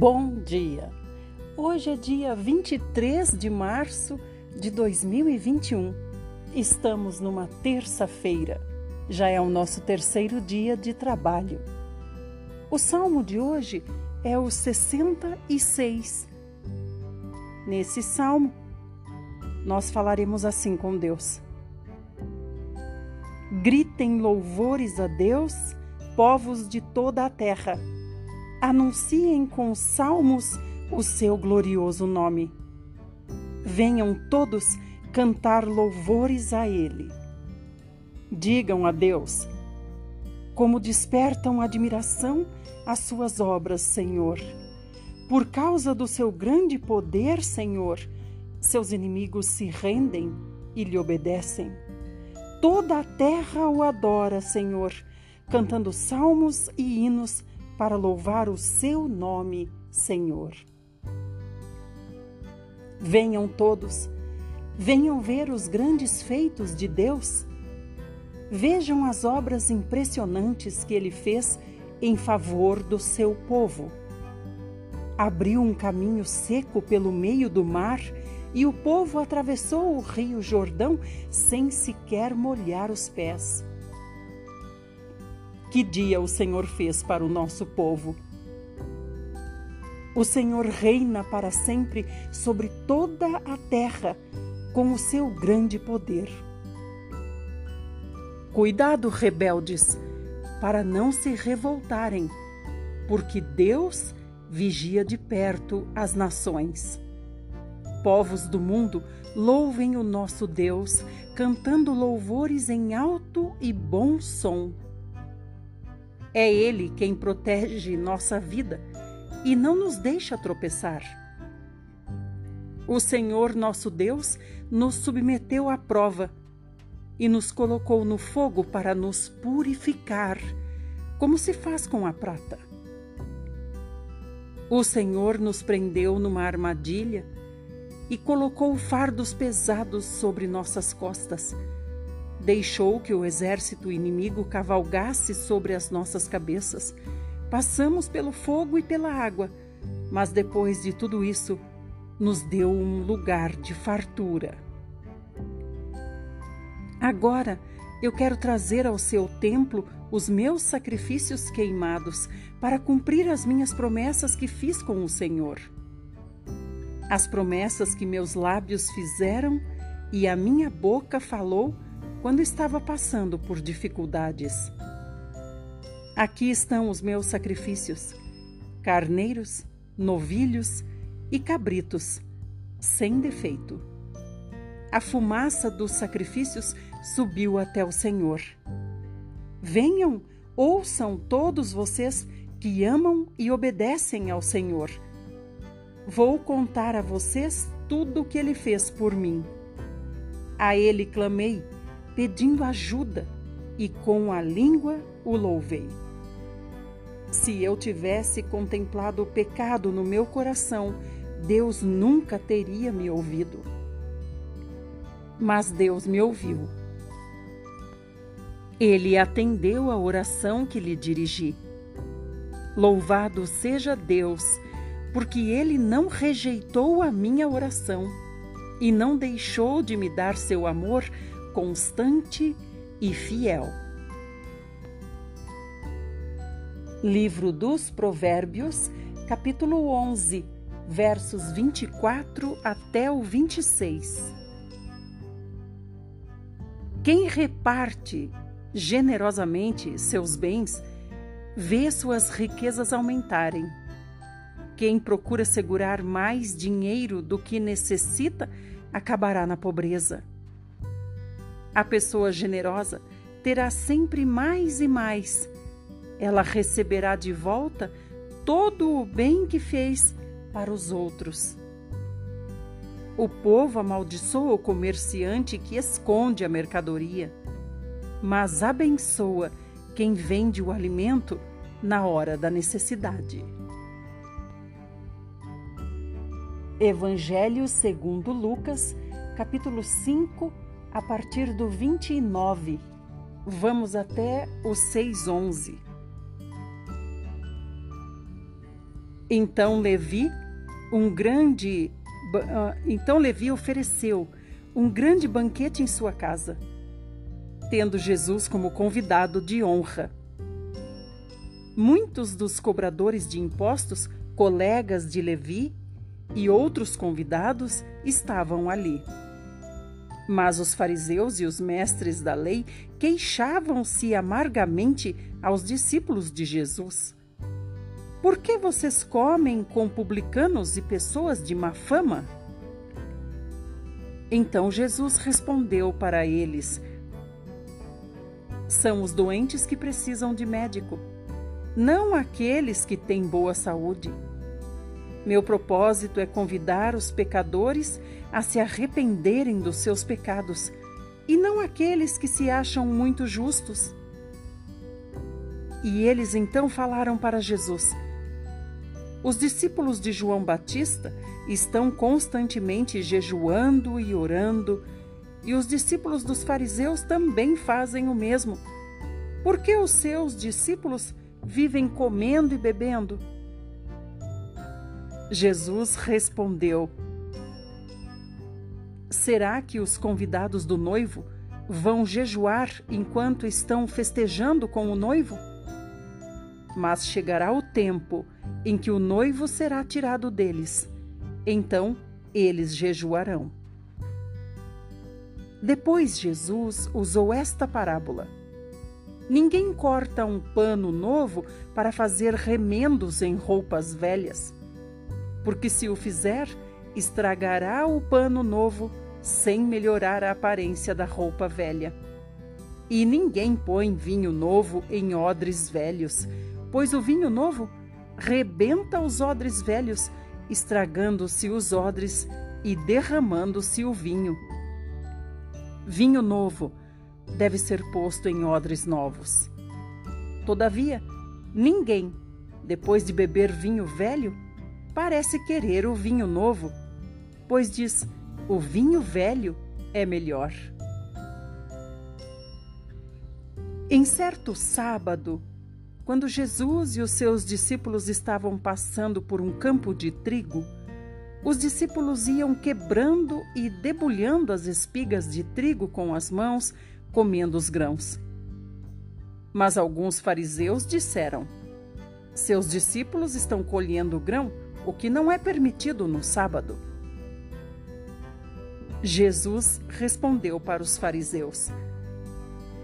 Bom dia! Hoje é dia 23 de março de 2021. Estamos numa terça-feira. Já é o nosso terceiro dia de trabalho. O salmo de hoje é o 66. Nesse salmo, nós falaremos assim com Deus: Gritem louvores a Deus, povos de toda a terra anunciem com salmos o seu glorioso nome. Venham todos cantar louvores a Ele. Digam a Deus como despertam admiração as suas obras, Senhor. Por causa do seu grande poder, Senhor, seus inimigos se rendem e lhe obedecem. Toda a terra o adora, Senhor, cantando salmos e hinos para louvar o seu nome, Senhor. Venham todos, venham ver os grandes feitos de Deus. Vejam as obras impressionantes que ele fez em favor do seu povo. Abriu um caminho seco pelo meio do mar e o povo atravessou o rio Jordão sem sequer molhar os pés. Que dia o Senhor fez para o nosso povo. O Senhor reina para sempre sobre toda a terra com o seu grande poder. Cuidado, rebeldes, para não se revoltarem, porque Deus vigia de perto as nações. Povos do mundo, louvem o nosso Deus, cantando louvores em alto e bom som. É Ele quem protege nossa vida e não nos deixa tropeçar. O Senhor nosso Deus nos submeteu à prova e nos colocou no fogo para nos purificar, como se faz com a prata. O Senhor nos prendeu numa armadilha e colocou fardos pesados sobre nossas costas Deixou que o exército inimigo cavalgasse sobre as nossas cabeças. Passamos pelo fogo e pela água, mas depois de tudo isso, nos deu um lugar de fartura. Agora eu quero trazer ao seu templo os meus sacrifícios queimados para cumprir as minhas promessas que fiz com o Senhor. As promessas que meus lábios fizeram e a minha boca falou quando estava passando por dificuldades. Aqui estão os meus sacrifícios: carneiros, novilhos e cabritos, sem defeito. A fumaça dos sacrifícios subiu até o Senhor. Venham, ouçam todos vocês que amam e obedecem ao Senhor. Vou contar a vocês tudo o que ele fez por mim. A ele clamei pedindo ajuda, e com a língua o louvei. Se eu tivesse contemplado o pecado no meu coração, Deus nunca teria me ouvido. Mas Deus me ouviu. Ele atendeu a oração que lhe dirigi. Louvado seja Deus, porque ele não rejeitou a minha oração e não deixou de me dar seu amor constante e fiel. Livro dos Provérbios, capítulo 11, versos 24 até o 26. Quem reparte generosamente seus bens, vê suas riquezas aumentarem. Quem procura segurar mais dinheiro do que necessita, acabará na pobreza. A pessoa generosa terá sempre mais e mais. Ela receberá de volta todo o bem que fez para os outros. O povo amaldiçoa o comerciante que esconde a mercadoria, mas abençoa quem vende o alimento na hora da necessidade. Evangelho segundo Lucas, capítulo 5, a partir do 29. Vamos até o 6:11. Então Levi, um grande ah, então Levi ofereceu um grande banquete em sua casa, tendo Jesus como convidado de honra. Muitos dos cobradores de impostos, colegas de Levi e outros convidados estavam ali. Mas os fariseus e os mestres da lei queixavam-se amargamente aos discípulos de Jesus. Por que vocês comem com publicanos e pessoas de má fama? Então Jesus respondeu para eles: São os doentes que precisam de médico, não aqueles que têm boa saúde. Meu propósito é convidar os pecadores a se arrependerem dos seus pecados, e não aqueles que se acham muito justos. E eles então falaram para Jesus: os discípulos de João Batista estão constantemente jejuando e orando, e os discípulos dos fariseus também fazem o mesmo. Por que os seus discípulos vivem comendo e bebendo? Jesus respondeu: Será que os convidados do noivo vão jejuar enquanto estão festejando com o noivo? Mas chegará o tempo em que o noivo será tirado deles. Então eles jejuarão. Depois Jesus usou esta parábola. Ninguém corta um pano novo para fazer remendos em roupas velhas, porque se o fizer, estragará o pano novo sem melhorar a aparência da roupa velha. E ninguém põe vinho novo em odres velhos, pois o vinho novo rebenta os odres velhos, estragando-se os odres e derramando-se o vinho. Vinho novo deve ser posto em odres novos. Todavia, ninguém, depois de beber vinho velho, parece querer o vinho novo, pois diz: o vinho velho é melhor. Em certo sábado, quando Jesus e os seus discípulos estavam passando por um campo de trigo, os discípulos iam quebrando e debulhando as espigas de trigo com as mãos, comendo os grãos. Mas alguns fariseus disseram: Seus discípulos estão colhendo grão, o que não é permitido no sábado. Jesus respondeu para os fariseus: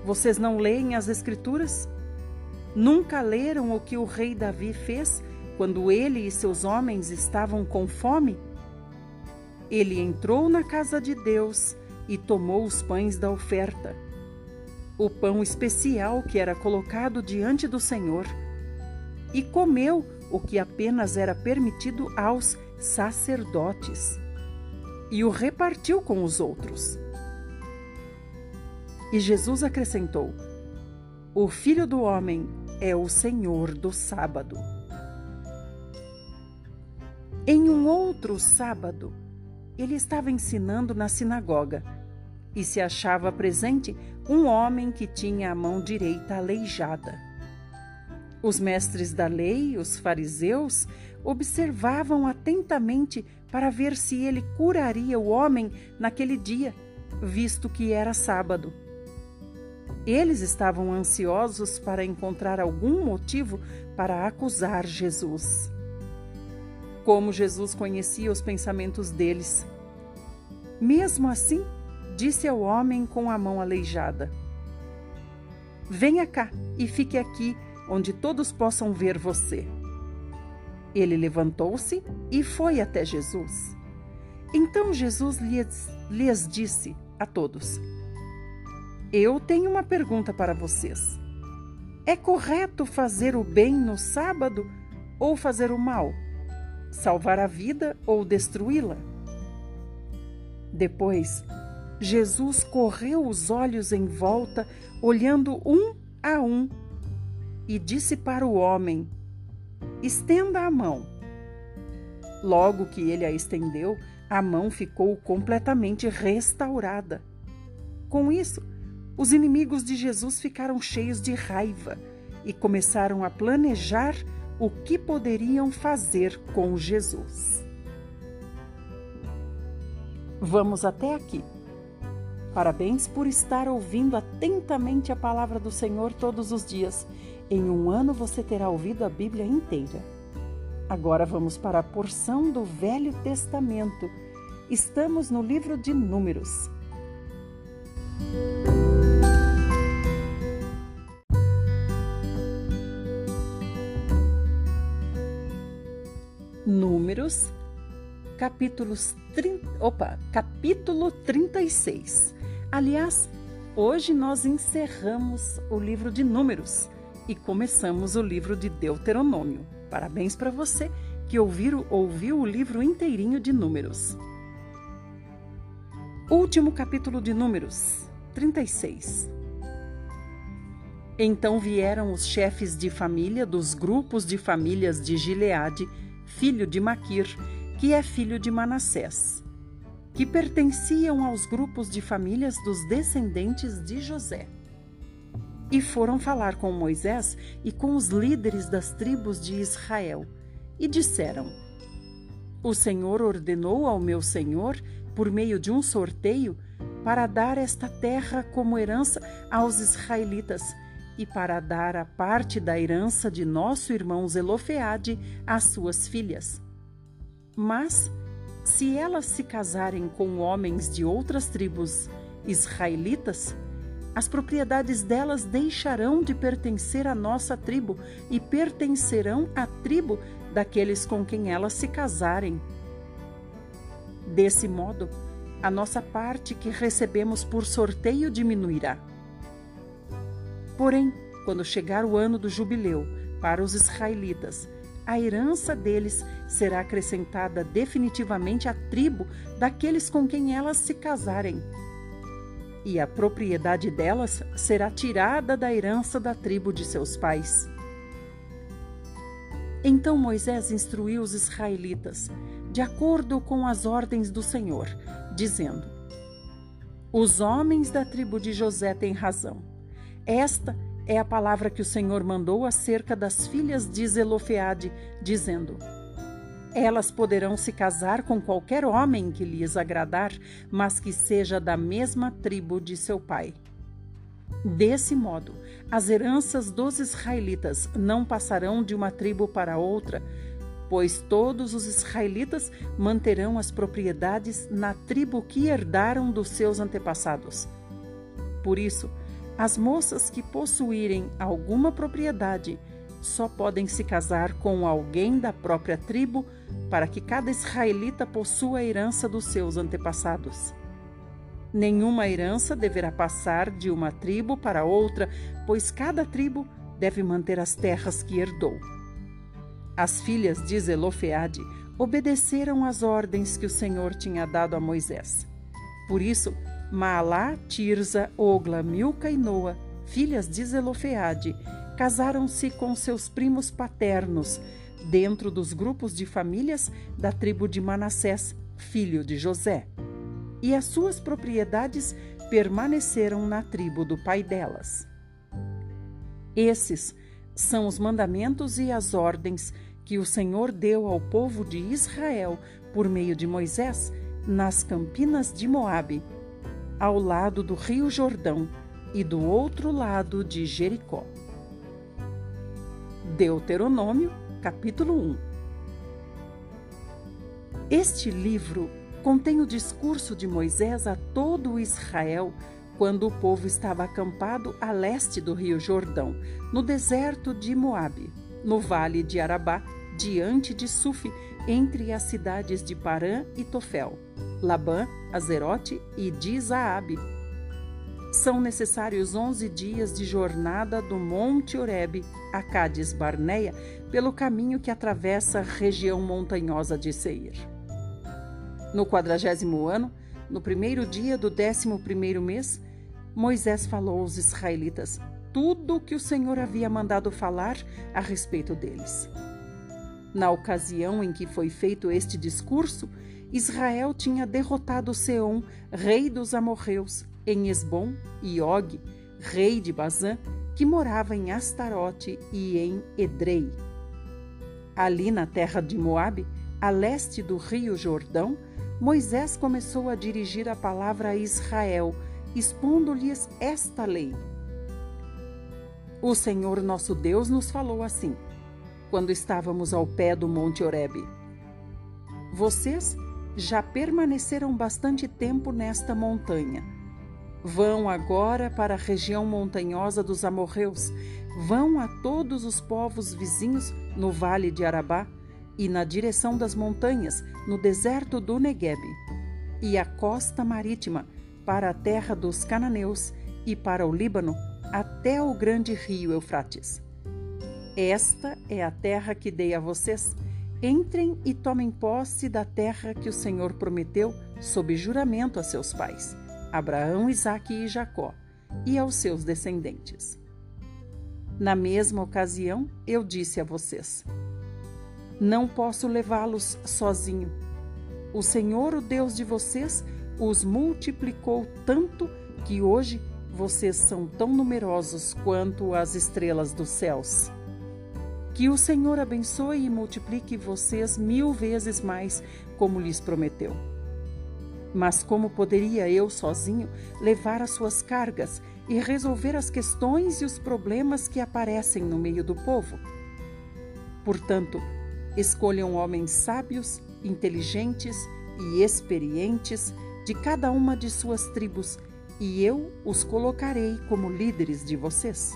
Vocês não leem as Escrituras? Nunca leram o que o rei Davi fez quando ele e seus homens estavam com fome? Ele entrou na casa de Deus e tomou os pães da oferta, o pão especial que era colocado diante do Senhor, e comeu o que apenas era permitido aos sacerdotes, e o repartiu com os outros. E Jesus acrescentou: O filho do homem é o Senhor do sábado. Em um outro sábado, ele estava ensinando na sinagoga e se achava presente um homem que tinha a mão direita aleijada. Os mestres da lei, os fariseus, observavam atentamente para ver se ele curaria o homem naquele dia, visto que era sábado. Eles estavam ansiosos para encontrar algum motivo para acusar Jesus. Como Jesus conhecia os pensamentos deles. Mesmo assim, disse ao homem com a mão aleijada: Venha cá e fique aqui, onde todos possam ver você. Ele levantou-se e foi até Jesus. Então Jesus lhes, lhes disse a todos: eu tenho uma pergunta para vocês. É correto fazer o bem no sábado ou fazer o mal? Salvar a vida ou destruí-la? Depois, Jesus correu os olhos em volta, olhando um a um, e disse para o homem: Estenda a mão. Logo que ele a estendeu, a mão ficou completamente restaurada. Com isso, os inimigos de Jesus ficaram cheios de raiva e começaram a planejar o que poderiam fazer com Jesus. Vamos até aqui. Parabéns por estar ouvindo atentamente a palavra do Senhor todos os dias. Em um ano você terá ouvido a Bíblia inteira. Agora vamos para a porção do Velho Testamento. Estamos no livro de Números. Números, capítulos 30, opa, capítulo 36. Aliás, hoje nós encerramos o livro de Números e começamos o livro de Deuteronômio. Parabéns para você que ouviu, ouviu o livro inteirinho de Números. Último capítulo de Números, 36. Então vieram os chefes de família dos grupos de famílias de Gileade filho de Maquir, que é filho de Manassés, que pertenciam aos grupos de famílias dos descendentes de José. E foram falar com Moisés e com os líderes das tribos de Israel, e disseram: O Senhor ordenou ao meu senhor, por meio de um sorteio, para dar esta terra como herança aos israelitas e para dar a parte da herança de nosso irmão Zelofeade às suas filhas. Mas, se elas se casarem com homens de outras tribos israelitas, as propriedades delas deixarão de pertencer à nossa tribo e pertencerão à tribo daqueles com quem elas se casarem. Desse modo, a nossa parte que recebemos por sorteio diminuirá. Porém, quando chegar o ano do jubileu para os israelitas, a herança deles será acrescentada definitivamente à tribo daqueles com quem elas se casarem. E a propriedade delas será tirada da herança da tribo de seus pais. Então Moisés instruiu os israelitas, de acordo com as ordens do Senhor, dizendo: Os homens da tribo de José têm razão esta é a palavra que o Senhor mandou acerca das filhas de Zelofeade, dizendo: Elas poderão se casar com qualquer homem que lhes agradar, mas que seja da mesma tribo de seu pai. Desse modo, as heranças dos israelitas não passarão de uma tribo para outra, pois todos os israelitas manterão as propriedades na tribo que herdaram dos seus antepassados. Por isso, as moças que possuírem alguma propriedade só podem se casar com alguém da própria tribo para que cada israelita possua a herança dos seus antepassados. Nenhuma herança deverá passar de uma tribo para outra, pois cada tribo deve manter as terras que herdou. As filhas de Zelofeade obedeceram às ordens que o Senhor tinha dado a Moisés. Por isso, Maalá, Tirza, Ogla, Milca e Noa, filhas de Zelofeade, casaram-se com seus primos paternos, dentro dos grupos de famílias da tribo de Manassés, filho de José. E as suas propriedades permaneceram na tribo do pai delas. Esses são os mandamentos e as ordens que o Senhor deu ao povo de Israel por meio de Moisés nas campinas de Moabe ao lado do Rio Jordão e do outro lado de Jericó. Deuteronômio, capítulo 1 Este livro contém o discurso de Moisés a todo Israel quando o povo estava acampado a leste do Rio Jordão, no deserto de Moabe, no vale de Arabá, diante de Sufi, entre as cidades de Parã e Tofel. Labã, Azerote e Dizaabe. São necessários onze dias de jornada do Monte Oreb a Cádiz Barneia pelo caminho que atravessa a região montanhosa de Seir. No quadragésimo ano, no primeiro dia do décimo primeiro mês, Moisés falou aos israelitas tudo o que o Senhor havia mandado falar a respeito deles. Na ocasião em que foi feito este discurso, Israel tinha derrotado Seom, rei dos amorreus, em Esbom, e Og, rei de Bazã, que morava em Astarote e em Edrei. Ali na terra de Moabe, a leste do rio Jordão, Moisés começou a dirigir a palavra a Israel, expondo-lhes esta lei. O Senhor nosso Deus nos falou assim, quando estávamos ao pé do Monte Horebe. Vocês já permaneceram bastante tempo nesta montanha. Vão agora para a região montanhosa dos amorreus, vão a todos os povos vizinhos no vale de Arabá e na direção das montanhas, no deserto do Neguebe, e a costa marítima, para a terra dos cananeus e para o Líbano, até o grande rio Eufrates. Esta é a terra que dei a vocês. Entrem e tomem posse da terra que o Senhor prometeu sob juramento a seus pais, Abraão, Isaque e Jacó, e aos seus descendentes. Na mesma ocasião, eu disse a vocês: Não posso levá-los sozinho. O Senhor, o Deus de vocês, os multiplicou tanto que hoje vocês são tão numerosos quanto as estrelas dos céus. Que o Senhor abençoe e multiplique vocês mil vezes mais, como lhes prometeu. Mas como poderia eu sozinho levar as suas cargas e resolver as questões e os problemas que aparecem no meio do povo? Portanto, escolham homens sábios, inteligentes e experientes de cada uma de suas tribos e eu os colocarei como líderes de vocês.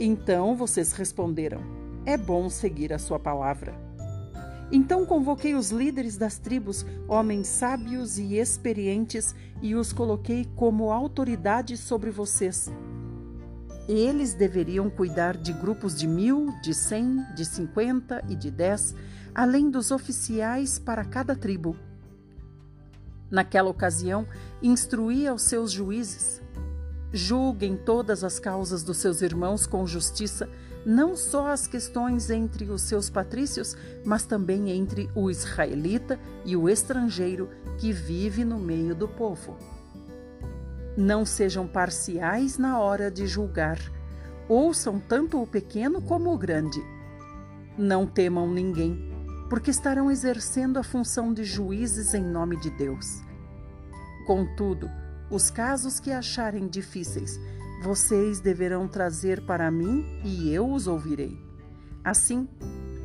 Então vocês responderam: É bom seguir a sua palavra. Então convoquei os líderes das tribos, homens sábios e experientes, e os coloquei como autoridade sobre vocês. Eles deveriam cuidar de grupos de mil, de cem, de cinquenta e de dez, além dos oficiais para cada tribo. Naquela ocasião, instruía os seus juízes. Julguem todas as causas dos seus irmãos com justiça, não só as questões entre os seus patrícios, mas também entre o israelita e o estrangeiro que vive no meio do povo. Não sejam parciais na hora de julgar. Ouçam tanto o pequeno como o grande. Não temam ninguém, porque estarão exercendo a função de juízes em nome de Deus. Contudo, os casos que acharem difíceis, vocês deverão trazer para mim e eu os ouvirei. Assim,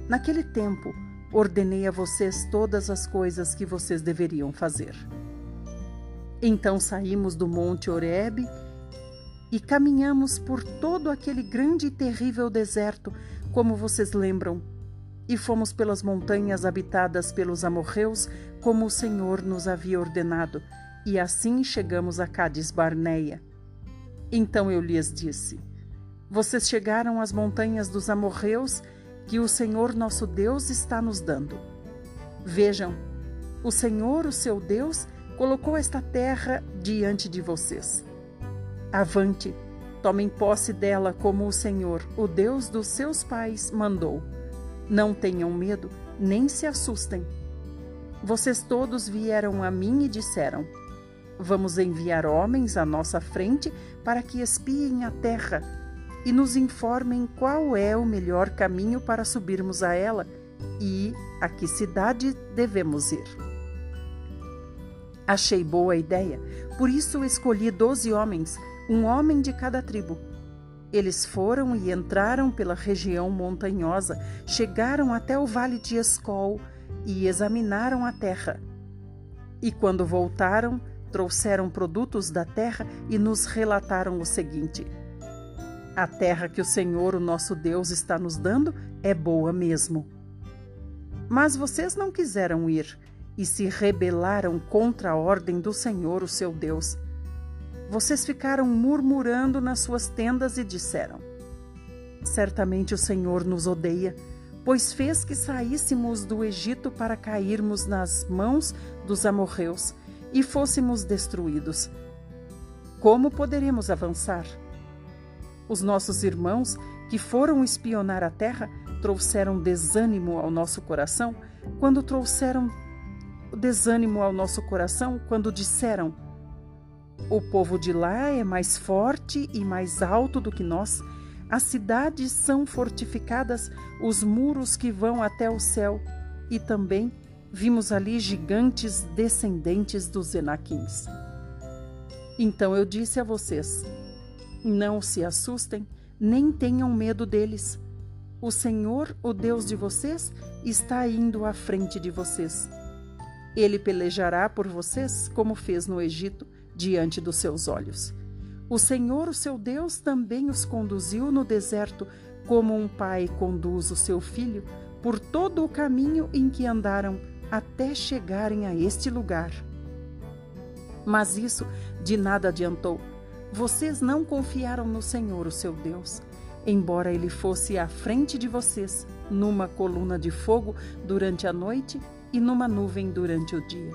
naquele tempo, ordenei a vocês todas as coisas que vocês deveriam fazer. Então saímos do Monte Horebe e caminhamos por todo aquele grande e terrível deserto, como vocês lembram, e fomos pelas montanhas habitadas pelos amorreus, como o Senhor nos havia ordenado e assim chegamos a Cádiz Barneia. Então eu lhes disse: Vocês chegaram às montanhas dos amorreus que o Senhor nosso Deus está nos dando. Vejam, o Senhor, o seu Deus, colocou esta terra diante de vocês. Avante, tomem posse dela como o Senhor, o Deus dos seus pais, mandou. Não tenham medo, nem se assustem. Vocês todos vieram a mim e disseram: Vamos enviar homens à nossa frente para que espiem a terra e nos informem qual é o melhor caminho para subirmos a ela e a que cidade devemos ir. Achei boa a ideia, por isso escolhi doze homens, um homem de cada tribo. Eles foram e entraram pela região montanhosa, chegaram até o vale de Escol e examinaram a terra. E quando voltaram, trouxeram produtos da terra e nos relataram o seguinte: A terra que o Senhor, o nosso Deus, está nos dando é boa mesmo. Mas vocês não quiseram ir e se rebelaram contra a ordem do Senhor, o seu Deus. Vocês ficaram murmurando nas suas tendas e disseram: Certamente o Senhor nos odeia, pois fez que saíssemos do Egito para cairmos nas mãos dos amorreus e fôssemos destruídos. Como poderemos avançar? Os nossos irmãos que foram espionar a terra trouxeram desânimo ao nosso coração quando trouxeram desânimo ao nosso coração quando disseram: O povo de lá é mais forte e mais alto do que nós. As cidades são fortificadas, os muros que vão até o céu, e também vimos ali gigantes descendentes dos Enaquins. Então eu disse a vocês: não se assustem, nem tenham medo deles. O Senhor, o Deus de vocês, está indo à frente de vocês. Ele pelejará por vocês, como fez no Egito, diante dos seus olhos. O Senhor, o seu Deus, também os conduziu no deserto, como um pai conduz o seu filho, por todo o caminho em que andaram até chegarem a este lugar. Mas isso de nada adiantou. Vocês não confiaram no Senhor, o seu Deus, embora ele fosse à frente de vocês, numa coluna de fogo durante a noite e numa nuvem durante o dia,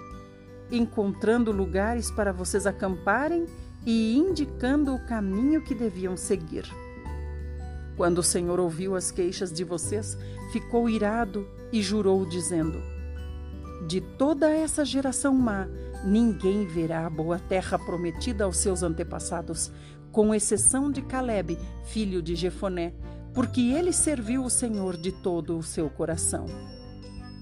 encontrando lugares para vocês acamparem e indicando o caminho que deviam seguir. Quando o Senhor ouviu as queixas de vocês, ficou irado e jurou, dizendo: De toda essa geração má, ninguém verá a boa terra prometida aos seus antepassados, com exceção de Caleb, filho de Jefoné, porque ele serviu o Senhor de todo o seu coração.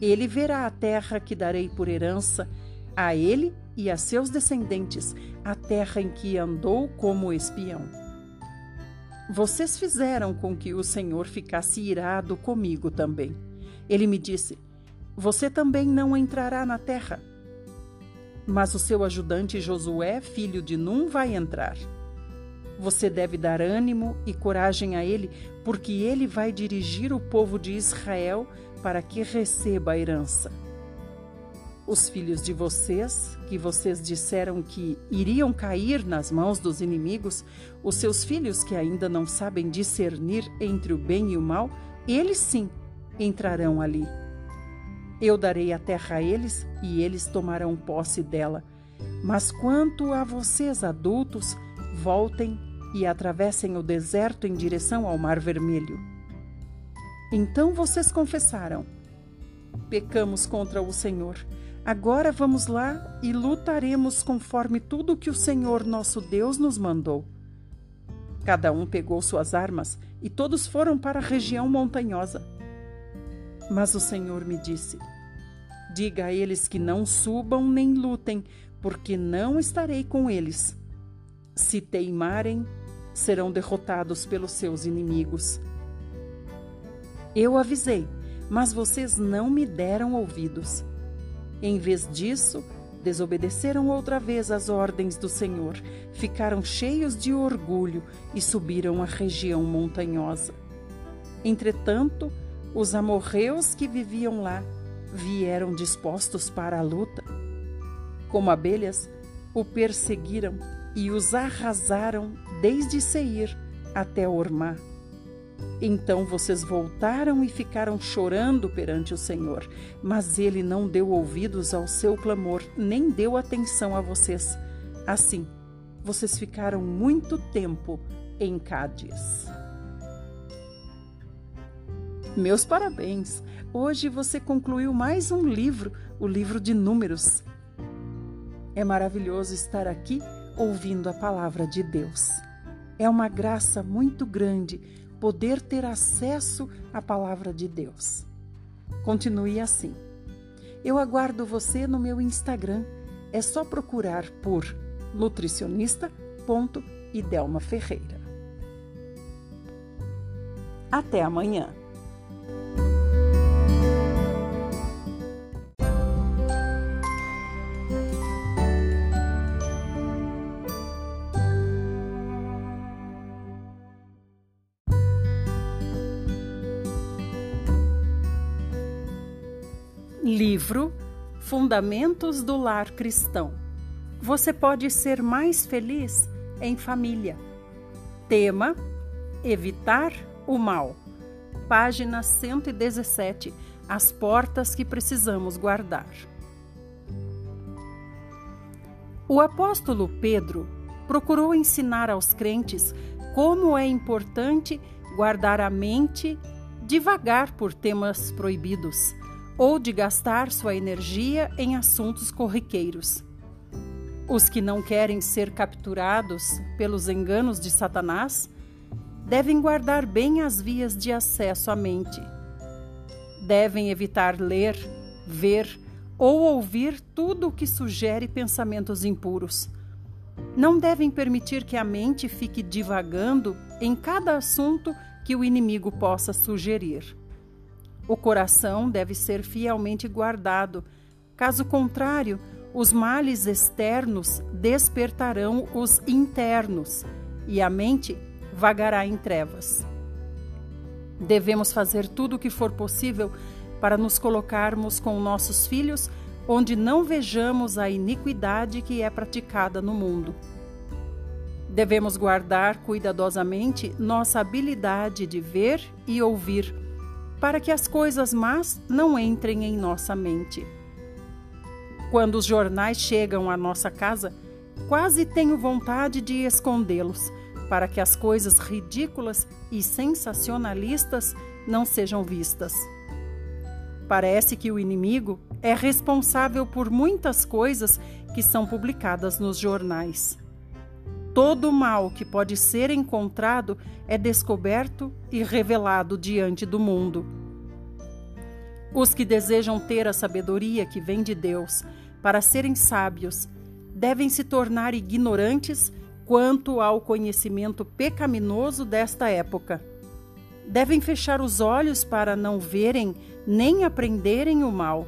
Ele verá a terra que darei por herança a ele e a seus descendentes, a terra em que andou como espião. Vocês fizeram com que o Senhor ficasse irado comigo também. Ele me disse: Você também não entrará na terra. Mas o seu ajudante Josué, filho de Num, vai entrar. Você deve dar ânimo e coragem a ele, porque ele vai dirigir o povo de Israel para que receba a herança. Os filhos de vocês, que vocês disseram que iriam cair nas mãos dos inimigos, os seus filhos que ainda não sabem discernir entre o bem e o mal, eles sim entrarão ali. Eu darei a terra a eles e eles tomarão posse dela. Mas quanto a vocês, adultos, voltem e atravessem o deserto em direção ao Mar Vermelho. Então vocês confessaram: Pecamos contra o Senhor Agora vamos lá e lutaremos conforme tudo que o Senhor nosso Deus nos mandou. Cada um pegou suas armas e todos foram para a região montanhosa. Mas o Senhor me disse: Diga a eles que não subam nem lutem, porque não estarei com eles. Se teimarem, serão derrotados pelos seus inimigos. Eu avisei, mas vocês não me deram ouvidos. Em vez disso, desobedeceram outra vez às ordens do Senhor, ficaram cheios de orgulho e subiram a região montanhosa. Entretanto, os amorreus que viviam lá vieram dispostos para a luta. Como abelhas, o perseguiram e os arrasaram desde Seir até Ormá. Então vocês voltaram e ficaram chorando perante o Senhor, mas ele não deu ouvidos ao seu clamor, nem deu atenção a vocês. Assim, vocês ficaram muito tempo em Cádiz. Meus parabéns! Hoje você concluiu mais um livro, o livro de Números. É maravilhoso estar aqui ouvindo a palavra de Deus. É uma graça muito grande poder ter acesso à palavra de Deus. Continue assim. Eu aguardo você no meu Instagram. É só procurar por nutricionista.idelma Ferreira. Até amanhã. Fundamentos do Lar Cristão. Você pode ser mais feliz em família. Tema: Evitar o mal. Página 117. As portas que precisamos guardar. O apóstolo Pedro procurou ensinar aos crentes como é importante guardar a mente devagar por temas proibidos ou de gastar sua energia em assuntos corriqueiros. Os que não querem ser capturados pelos enganos de Satanás devem guardar bem as vias de acesso à mente. Devem evitar ler, ver ou ouvir tudo o que sugere pensamentos impuros. Não devem permitir que a mente fique divagando em cada assunto que o inimigo possa sugerir. O coração deve ser fielmente guardado, caso contrário, os males externos despertarão os internos e a mente vagará em trevas. Devemos fazer tudo o que for possível para nos colocarmos com nossos filhos onde não vejamos a iniquidade que é praticada no mundo. Devemos guardar cuidadosamente nossa habilidade de ver e ouvir, para que as coisas más não entrem em nossa mente. Quando os jornais chegam à nossa casa, quase tenho vontade de escondê-los, para que as coisas ridículas e sensacionalistas não sejam vistas. Parece que o inimigo é responsável por muitas coisas que são publicadas nos jornais. Todo o mal que pode ser encontrado é descoberto e revelado diante do mundo. Os que desejam ter a sabedoria que vem de Deus para serem sábios devem se tornar ignorantes quanto ao conhecimento pecaminoso desta época. Devem fechar os olhos para não verem nem aprenderem o mal.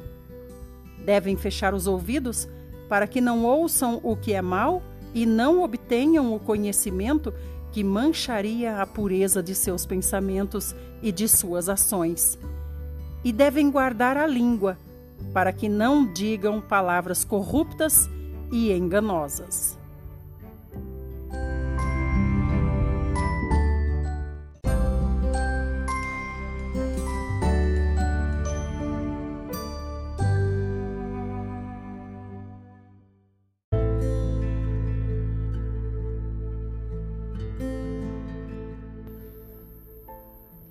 Devem fechar os ouvidos para que não ouçam o que é mal e não obtenham o conhecimento que mancharia a pureza de seus pensamentos e de suas ações. E devem guardar a língua, para que não digam palavras corruptas e enganosas.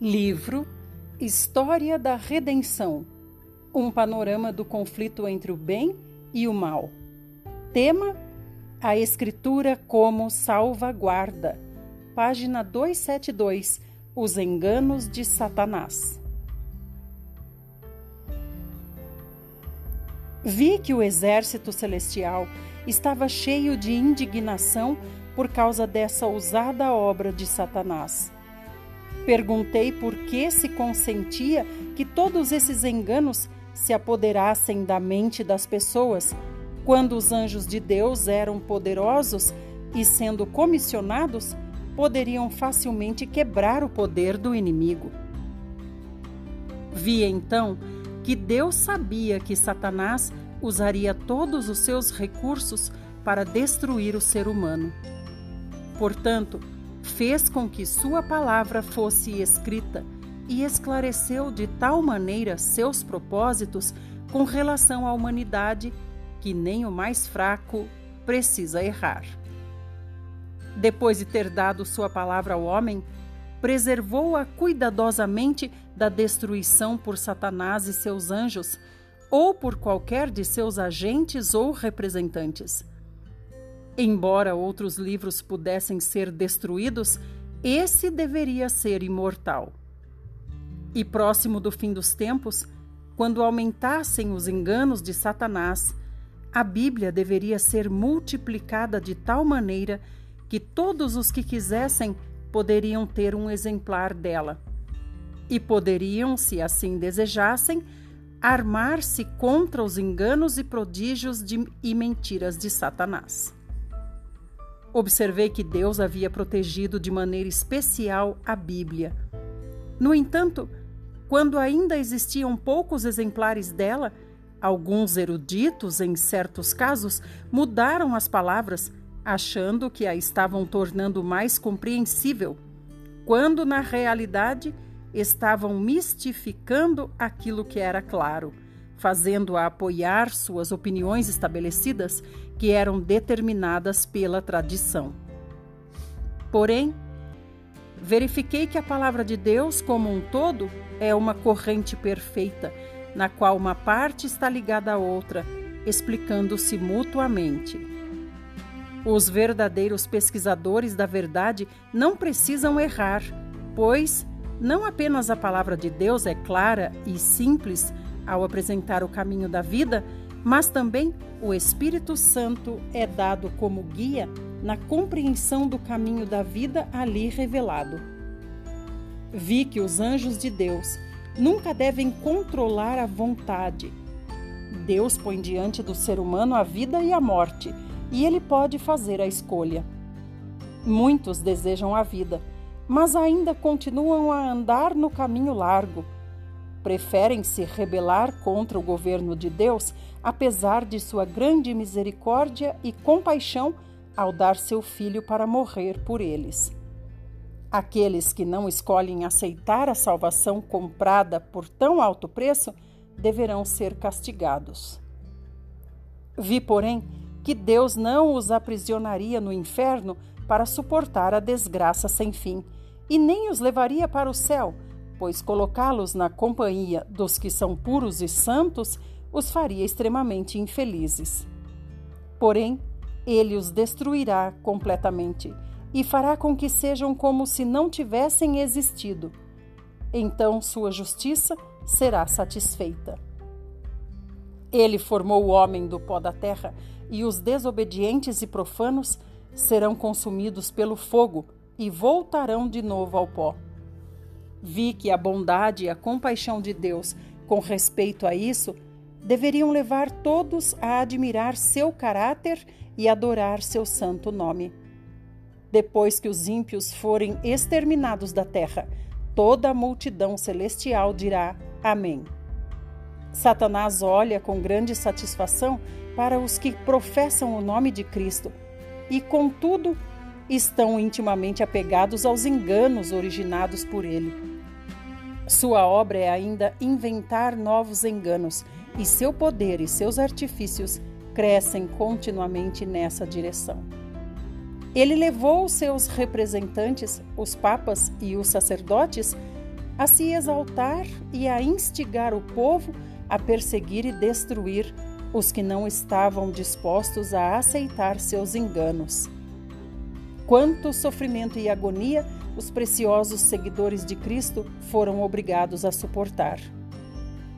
Livro História da Redenção Um panorama do conflito entre o bem e o mal. Tema: A Escritura como salvaguarda. Página 272 Os enganos de Satanás. Vi que o exército celestial estava cheio de indignação por causa dessa ousada obra de Satanás Perguntei por que se consentia que todos esses enganos se apoderassem da mente das pessoas, quando os anjos de Deus eram poderosos e, sendo comissionados, poderiam facilmente quebrar o poder do inimigo. Vi então que Deus sabia que Satanás usaria todos os seus recursos para destruir o ser humano. Portanto, fez com que sua palavra fosse escrita e esclareceu de tal maneira seus propósitos com relação à humanidade que nem o mais fraco precisa errar. Depois de ter dado sua palavra ao homem, preservou-a cuidadosamente da destruição por Satanás e seus anjos, ou por qualquer de seus agentes ou representantes Embora outros livros pudessem ser destruídos, esse deveria ser imortal. E próximo do fim dos tempos, quando aumentassem os enganos de Satanás, a Bíblia deveria ser multiplicada de tal maneira que todos os que quisessem poderiam ter um exemplar dela. E poderiam, se assim desejassem, armar-se contra os enganos e prodígios de, e mentiras de Satanás. Observei que Deus havia protegido de maneira especial a Bíblia. No entanto, quando ainda existiam poucos exemplares dela, alguns eruditos, em certos casos, mudaram as palavras, achando que a estavam tornando mais compreensível, quando na realidade estavam mistificando aquilo que era claro fazendo-a apoiar suas opiniões estabelecidas que eram determinadas pela tradição. Porém, verifiquei que a palavra de Deus, como um todo, é uma corrente perfeita, na qual uma parte está ligada à outra, explicando-se mutuamente. Os verdadeiros pesquisadores da verdade não precisam errar, pois não apenas a palavra de Deus é clara e simples ao apresentar o caminho da vida, mas também o Espírito Santo é dado como guia na compreensão do caminho da vida ali revelado. Vi que os anjos de Deus nunca devem controlar a vontade. Deus põe diante do ser humano a vida e a morte, e ele pode fazer a escolha. Muitos desejam a vida, mas ainda continuam a andar no caminho largo. Preferem se rebelar contra o governo de Deus, apesar de sua grande misericórdia e compaixão ao dar seu filho para morrer por eles. Aqueles que não escolhem aceitar a salvação comprada por tão alto preço deverão ser castigados. Vi, porém, que Deus não os aprisionaria no inferno para suportar a desgraça sem fim, e nem os levaria para o céu, pois colocá-los na companhia dos que são puros e santos os faria extremamente infelizes. Porém, ele os destruirá completamente e fará com que sejam como se não tivessem existido. Então sua justiça será satisfeita. Ele formou o homem do pó da terra, e os desobedientes e profanos serão consumidos pelo fogo e voltarão de novo ao pó. Vi que a bondade e a compaixão de Deus com respeito a isso deveriam levar todos a admirar seu caráter e adorar seu santo nome. Depois que os ímpios forem exterminados da terra, toda a multidão celestial dirá Amém. Satanás olha com grande satisfação para os que professam o nome de Cristo e, contudo, estão intimamente apegados aos enganos originados por ele. Sua obra é ainda inventar novos enganos, e seu poder e seus artifícios crescem continuamente nessa direção. Ele levou seus representantes, os papas e os sacerdotes, a se exaltar e a instigar o povo a perseguir e destruir os que não estavam dispostos a aceitar seus enganos. Quanto sofrimento e agonia os preciosos seguidores de Cristo foram obrigados a suportar.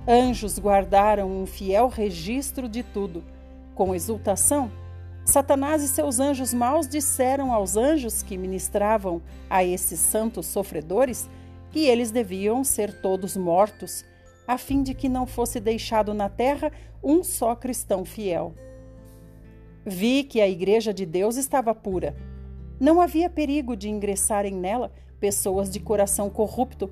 Anjos guardaram um fiel registro de tudo. Com exultação, Satanás e seus anjos maus disseram aos anjos que ministravam a esses santos sofredores que eles deviam ser todos mortos, a fim de que não fosse deixado na terra um só cristão fiel. Vi que a Igreja de Deus estava pura. Não havia perigo de ingressarem nela pessoas de coração corrupto,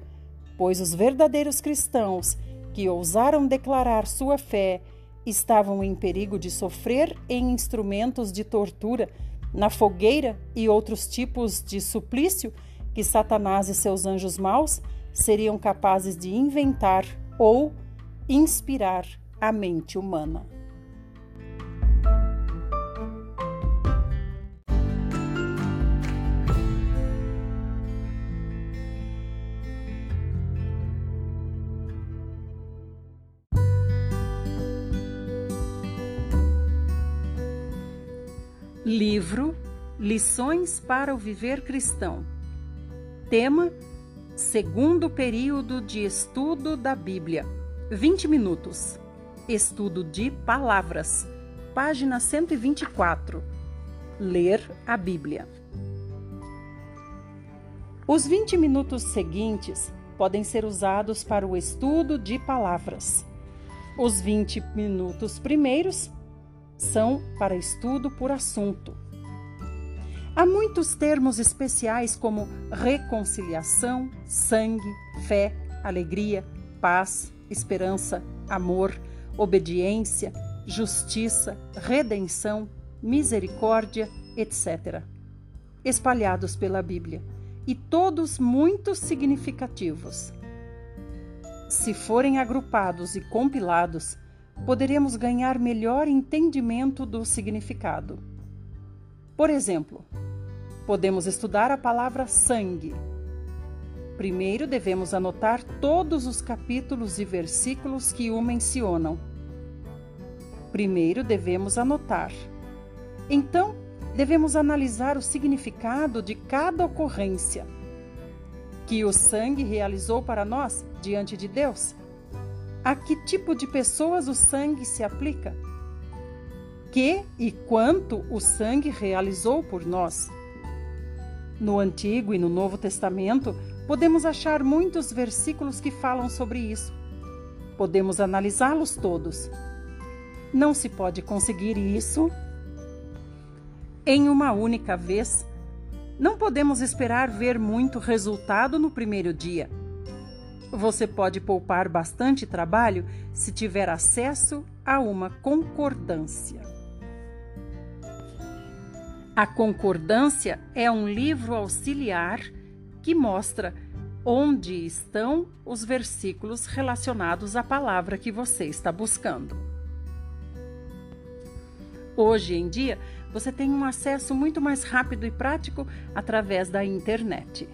pois os verdadeiros cristãos que ousaram declarar sua fé estavam em perigo de sofrer em instrumentos de tortura, na fogueira e outros tipos de suplício que Satanás e seus anjos maus seriam capazes de inventar ou inspirar a mente humana. Livro Lições para o Viver Cristão. Tema: Segundo período de estudo da Bíblia. 20 minutos. Estudo de palavras. Página 124. Ler a Bíblia. Os 20 minutos seguintes podem ser usados para o estudo de palavras. Os 20 minutos primeiros são para estudo por assunto. Há muitos termos especiais como reconciliação, sangue, fé, alegria, paz, esperança, amor, obediência, justiça, redenção, misericórdia, etc., espalhados pela Bíblia, e todos muito significativos. Se forem agrupados e compilados, poderemos ganhar melhor entendimento do significado. Por exemplo, podemos estudar a palavra sangue. Primeiro devemos anotar todos os capítulos e versículos que o mencionam. Primeiro devemos anotar. Então, devemos analisar o significado de cada ocorrência que o sangue realizou para nós diante de Deus. A que tipo de pessoas o sangue se aplica? Que e quanto o sangue realizou por nós? No Antigo e no Novo Testamento, podemos achar muitos versículos que falam sobre isso. Podemos analisá-los todos. Não se pode conseguir isso em uma única vez. Não podemos esperar ver muito resultado no primeiro dia. Você pode poupar bastante trabalho se tiver acesso a uma concordância. A Concordância é um livro auxiliar que mostra onde estão os versículos relacionados à palavra que você está buscando. Hoje em dia, você tem um acesso muito mais rápido e prático através da internet.